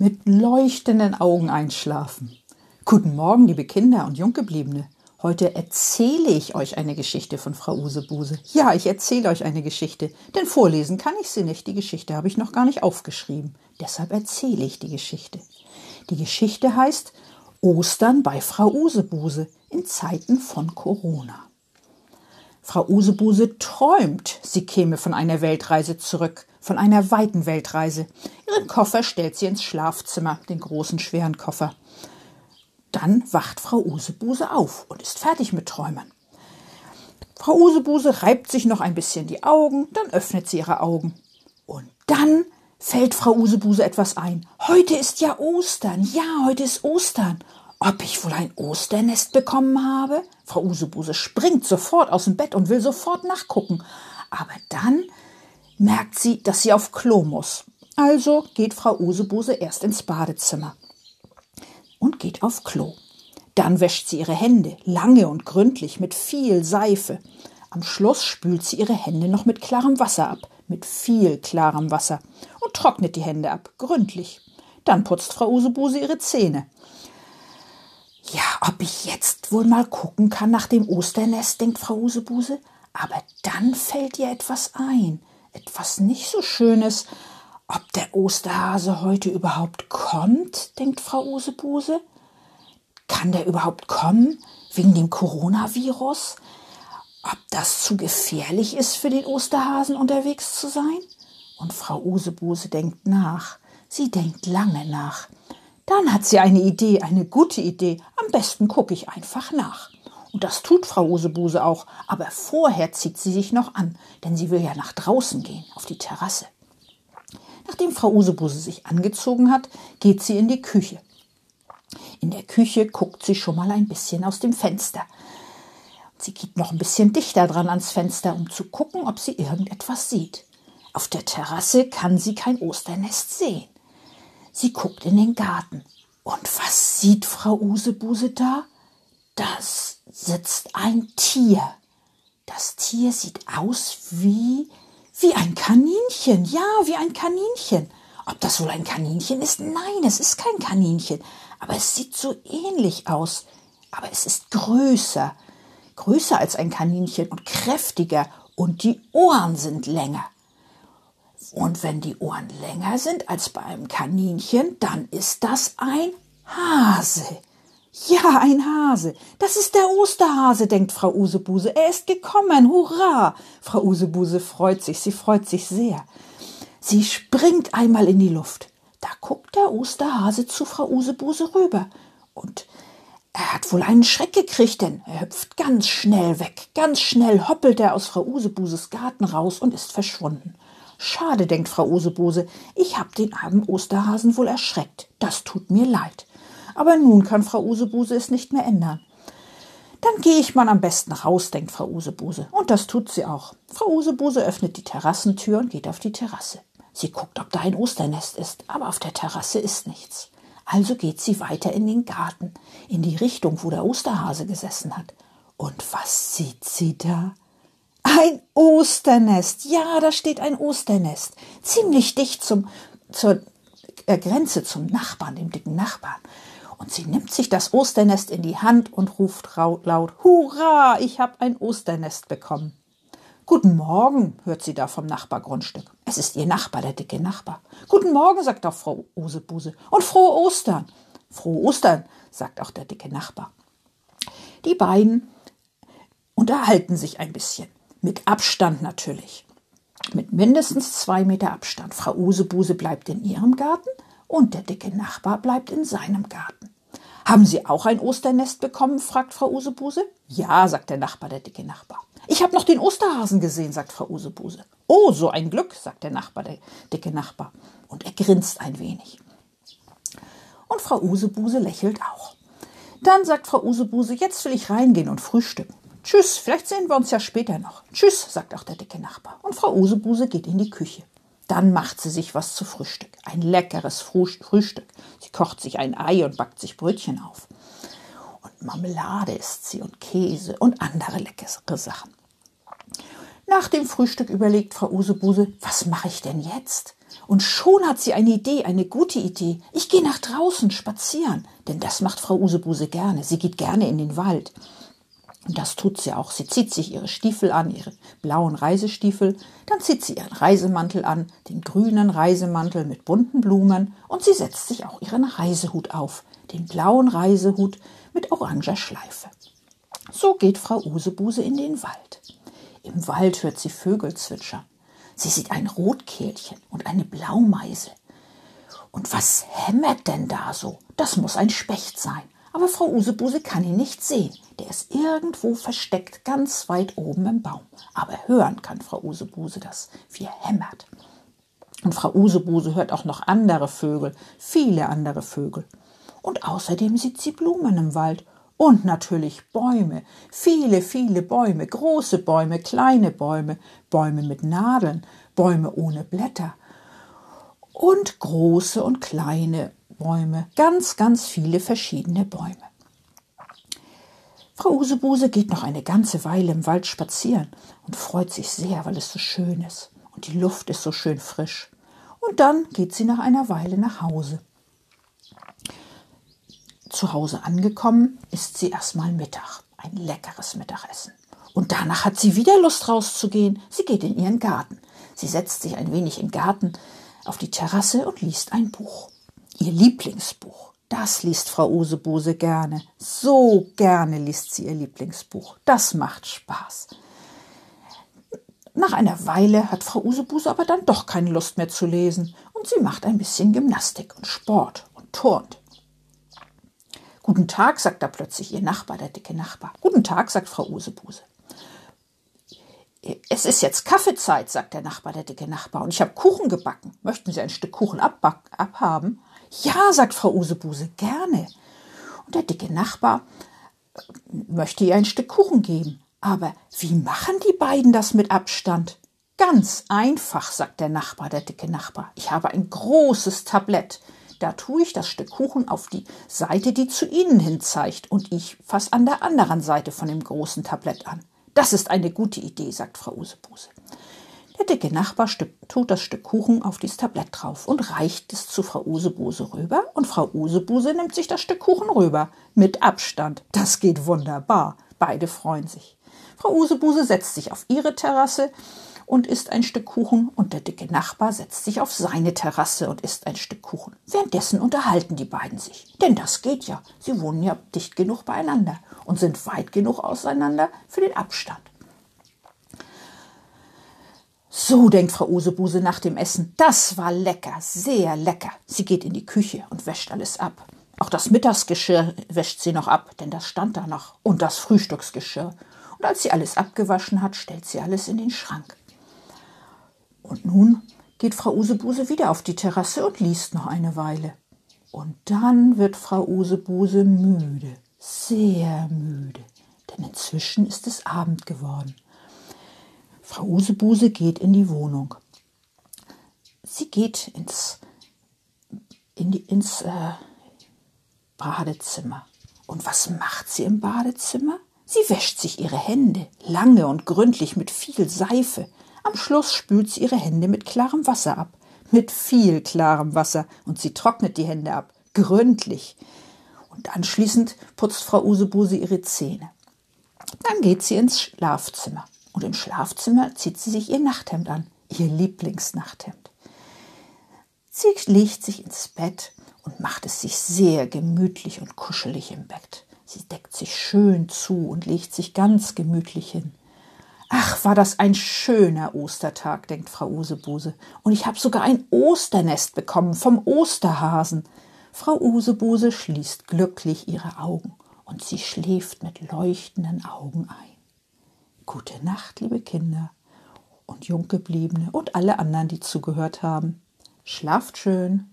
mit leuchtenden Augen einschlafen. Guten Morgen, liebe Kinder und Junggebliebene. Heute erzähle ich euch eine Geschichte von Frau Usebuse. Ja, ich erzähle euch eine Geschichte, denn vorlesen kann ich sie nicht. Die Geschichte habe ich noch gar nicht aufgeschrieben. Deshalb erzähle ich die Geschichte. Die Geschichte heißt Ostern bei Frau Usebuse in Zeiten von Corona. Frau Usebuse träumt, sie käme von einer Weltreise zurück, von einer weiten Weltreise. Ihren Koffer stellt sie ins Schlafzimmer, den großen schweren Koffer. Dann wacht Frau Usebuse auf und ist fertig mit Träumen. Frau Usebuse reibt sich noch ein bisschen die Augen, dann öffnet sie ihre Augen. Und dann fällt Frau Usebuse etwas ein. Heute ist ja Ostern. Ja, heute ist Ostern. Ob ich wohl ein Osternest bekommen habe? Frau Usebuse springt sofort aus dem Bett und will sofort nachgucken. Aber dann merkt sie, dass sie auf Klo muss. Also geht Frau Usebuse erst ins Badezimmer und geht auf Klo. Dann wäscht sie ihre Hände, lange und gründlich, mit viel Seife. Am Schluss spült sie ihre Hände noch mit klarem Wasser ab, mit viel klarem Wasser, und trocknet die Hände ab, gründlich. Dann putzt Frau Usebuse ihre Zähne. Ja, ob ich jetzt wohl mal gucken kann nach dem Osternest, denkt Frau Usebuse. Aber dann fällt ihr etwas ein, etwas nicht so Schönes. Ob der Osterhase heute überhaupt kommt, denkt Frau Usebuse. Kann der überhaupt kommen wegen dem Coronavirus? Ob das zu gefährlich ist für den Osterhasen unterwegs zu sein? Und Frau Usebuse denkt nach. Sie denkt lange nach. Dann hat sie eine Idee, eine gute Idee. Am besten gucke ich einfach nach. Und das tut Frau Usebuse auch. Aber vorher zieht sie sich noch an, denn sie will ja nach draußen gehen, auf die Terrasse. Nachdem Frau Usebuse sich angezogen hat, geht sie in die Küche. In der Küche guckt sie schon mal ein bisschen aus dem Fenster. Sie geht noch ein bisschen dichter dran ans Fenster, um zu gucken, ob sie irgendetwas sieht. Auf der Terrasse kann sie kein Osternest sehen. Sie guckt in den Garten. Und was sieht Frau Usebuse da? Das sitzt ein Tier. Das Tier sieht aus wie, wie ein Kaninchen. Ja, wie ein Kaninchen. Ob das wohl ein Kaninchen ist? Nein, es ist kein Kaninchen. Aber es sieht so ähnlich aus. Aber es ist größer. Größer als ein Kaninchen und kräftiger. Und die Ohren sind länger. Und wenn die Ohren länger sind als bei einem Kaninchen, dann ist das ein Hase. Ja, ein Hase. Das ist der Osterhase, denkt Frau Usebuse. Er ist gekommen. Hurra! Frau Usebuse freut sich. Sie freut sich sehr. Sie springt einmal in die Luft. Da guckt der Osterhase zu Frau Usebuse rüber. Und er hat wohl einen Schreck gekriegt, denn er hüpft ganz schnell weg. Ganz schnell hoppelt er aus Frau Usebuses Garten raus und ist verschwunden. Schade, denkt Frau Osebose, ich hab den armen Osterhasen wohl erschreckt. Das tut mir leid. Aber nun kann Frau Usebuse es nicht mehr ändern. Dann gehe ich mal am besten raus, denkt Frau Usebuse. Und das tut sie auch. Frau Usebuse öffnet die Terrassentür und geht auf die Terrasse. Sie guckt, ob da ein Osternest ist, aber auf der Terrasse ist nichts. Also geht sie weiter in den Garten, in die Richtung, wo der Osterhase gesessen hat. Und was sieht sie da? Ein Osternest. Ja, da steht ein Osternest. Ziemlich dicht zum, zur äh, Grenze zum Nachbarn, dem dicken Nachbarn. Und sie nimmt sich das Osternest in die Hand und ruft laut, Hurra, ich habe ein Osternest bekommen. Guten Morgen, hört sie da vom Nachbargrundstück. Es ist ihr Nachbar, der dicke Nachbar. Guten Morgen, sagt auch Frau Osebuse. Und frohe Ostern. Frohe Ostern, sagt auch der dicke Nachbar. Die beiden unterhalten sich ein bisschen. Mit Abstand natürlich. Mit mindestens zwei Meter Abstand. Frau Usebuse bleibt in ihrem Garten und der dicke Nachbar bleibt in seinem Garten. Haben Sie auch ein Osternest bekommen? fragt Frau Usebuse. Ja, sagt der Nachbar, der dicke Nachbar. Ich habe noch den Osterhasen gesehen, sagt Frau Usebuse. Oh, so ein Glück, sagt der Nachbar, der dicke Nachbar. Und er grinst ein wenig. Und Frau Usebuse lächelt auch. Dann sagt Frau Usebuse, jetzt will ich reingehen und frühstücken. Tschüss, vielleicht sehen wir uns ja später noch. Tschüss, sagt auch der dicke Nachbar. Und Frau Usebuse geht in die Küche. Dann macht sie sich was zu Frühstück. Ein leckeres Frühstück. Sie kocht sich ein Ei und backt sich Brötchen auf. Und Marmelade isst sie und Käse und andere leckere Sachen. Nach dem Frühstück überlegt Frau Usebuse, was mache ich denn jetzt? Und schon hat sie eine Idee, eine gute Idee. Ich gehe nach draußen spazieren, denn das macht Frau Usebuse gerne. Sie geht gerne in den Wald. Und das tut sie auch. Sie zieht sich ihre Stiefel an, ihre blauen Reisestiefel, dann zieht sie ihren Reisemantel an, den grünen Reisemantel mit bunten Blumen, und sie setzt sich auch ihren Reisehut auf, den blauen Reisehut mit oranger Schleife. So geht Frau Usebuse in den Wald. Im Wald hört sie Vögel zwitschern. Sie sieht ein Rotkehlchen und eine Blaumeise. Und was hämmert denn da so? Das muss ein Specht sein. Aber Frau Usebuse kann ihn nicht sehen. Der ist irgendwo versteckt, ganz weit oben im Baum. Aber hören kann Frau Usebuse das, wie er hämmert. Und Frau Usebuse hört auch noch andere Vögel, viele andere Vögel. Und außerdem sieht sie Blumen im Wald und natürlich Bäume, viele, viele Bäume, große Bäume, kleine Bäume, Bäume mit Nadeln, Bäume ohne Blätter und große und kleine Bäume, ganz, ganz viele verschiedene Bäume. Frau Usebuse geht noch eine ganze Weile im Wald spazieren und freut sich sehr, weil es so schön ist und die Luft ist so schön frisch. Und dann geht sie nach einer Weile nach Hause. Zu Hause angekommen, isst sie erstmal Mittag, ein leckeres Mittagessen. Und danach hat sie wieder Lust rauszugehen. Sie geht in ihren Garten. Sie setzt sich ein wenig im Garten auf die Terrasse und liest ein Buch. Ihr Lieblingsbuch. Das liest Frau Usebuse gerne. So gerne liest sie ihr Lieblingsbuch. Das macht Spaß. Nach einer Weile hat Frau Usebuse aber dann doch keine Lust mehr zu lesen und sie macht ein bisschen Gymnastik und Sport und turnt. Guten Tag, sagt da plötzlich ihr Nachbar, der dicke Nachbar. Guten Tag, sagt Frau Usebuse. Es ist jetzt Kaffeezeit, sagt der Nachbar, der dicke Nachbar, und ich habe Kuchen gebacken. Möchten Sie ein Stück Kuchen abhaben? Ja, sagt Frau Usebuse, gerne. Und der dicke Nachbar äh, möchte ihr ein Stück Kuchen geben. Aber wie machen die beiden das mit Abstand? Ganz einfach, sagt der Nachbar, der dicke Nachbar. Ich habe ein großes Tablett. Da tue ich das Stück Kuchen auf die Seite, die zu Ihnen hin zeigt, und ich fasse an der anderen Seite von dem großen Tablett an. Das ist eine gute Idee, sagt Frau Usebuse. Der dicke Nachbar tut das Stück Kuchen auf dieses Tablett drauf und reicht es zu Frau Usebuse rüber, und Frau Usebuse nimmt sich das Stück Kuchen rüber. Mit Abstand. Das geht wunderbar. Beide freuen sich. Frau Usebuse setzt sich auf ihre Terrasse, und isst ein Stück Kuchen und der dicke Nachbar setzt sich auf seine Terrasse und isst ein Stück Kuchen. Währenddessen unterhalten die beiden sich. Denn das geht ja. Sie wohnen ja dicht genug beieinander und sind weit genug auseinander für den Abstand. So denkt Frau Usebuse nach dem Essen. Das war lecker, sehr lecker. Sie geht in die Küche und wäscht alles ab. Auch das Mittagsgeschirr wäscht sie noch ab, denn das stand da noch. Und das Frühstücksgeschirr. Und als sie alles abgewaschen hat, stellt sie alles in den Schrank. Und nun geht Frau Usebuse wieder auf die Terrasse und liest noch eine Weile. Und dann wird Frau Usebuse müde, sehr müde, denn inzwischen ist es Abend geworden. Frau Usebuse geht in die Wohnung. Sie geht ins, in die, ins äh, Badezimmer. Und was macht sie im Badezimmer? Sie wäscht sich ihre Hände lange und gründlich mit viel Seife. Am Schluss spült sie ihre Hände mit klarem Wasser ab. Mit viel klarem Wasser. Und sie trocknet die Hände ab. Gründlich. Und anschließend putzt Frau Usebuse ihre Zähne. Dann geht sie ins Schlafzimmer. Und im Schlafzimmer zieht sie sich ihr Nachthemd an. Ihr Lieblingsnachthemd. Sie legt sich ins Bett und macht es sich sehr gemütlich und kuschelig im Bett. Sie deckt sich schön zu und legt sich ganz gemütlich hin. Ach, war das ein schöner Ostertag, denkt Frau Usebuse. Und ich habe sogar ein Osternest bekommen vom Osterhasen. Frau Usebuse schließt glücklich ihre Augen und sie schläft mit leuchtenden Augen ein. Gute Nacht, liebe Kinder und Junggebliebene und alle anderen, die zugehört haben. Schlaft schön.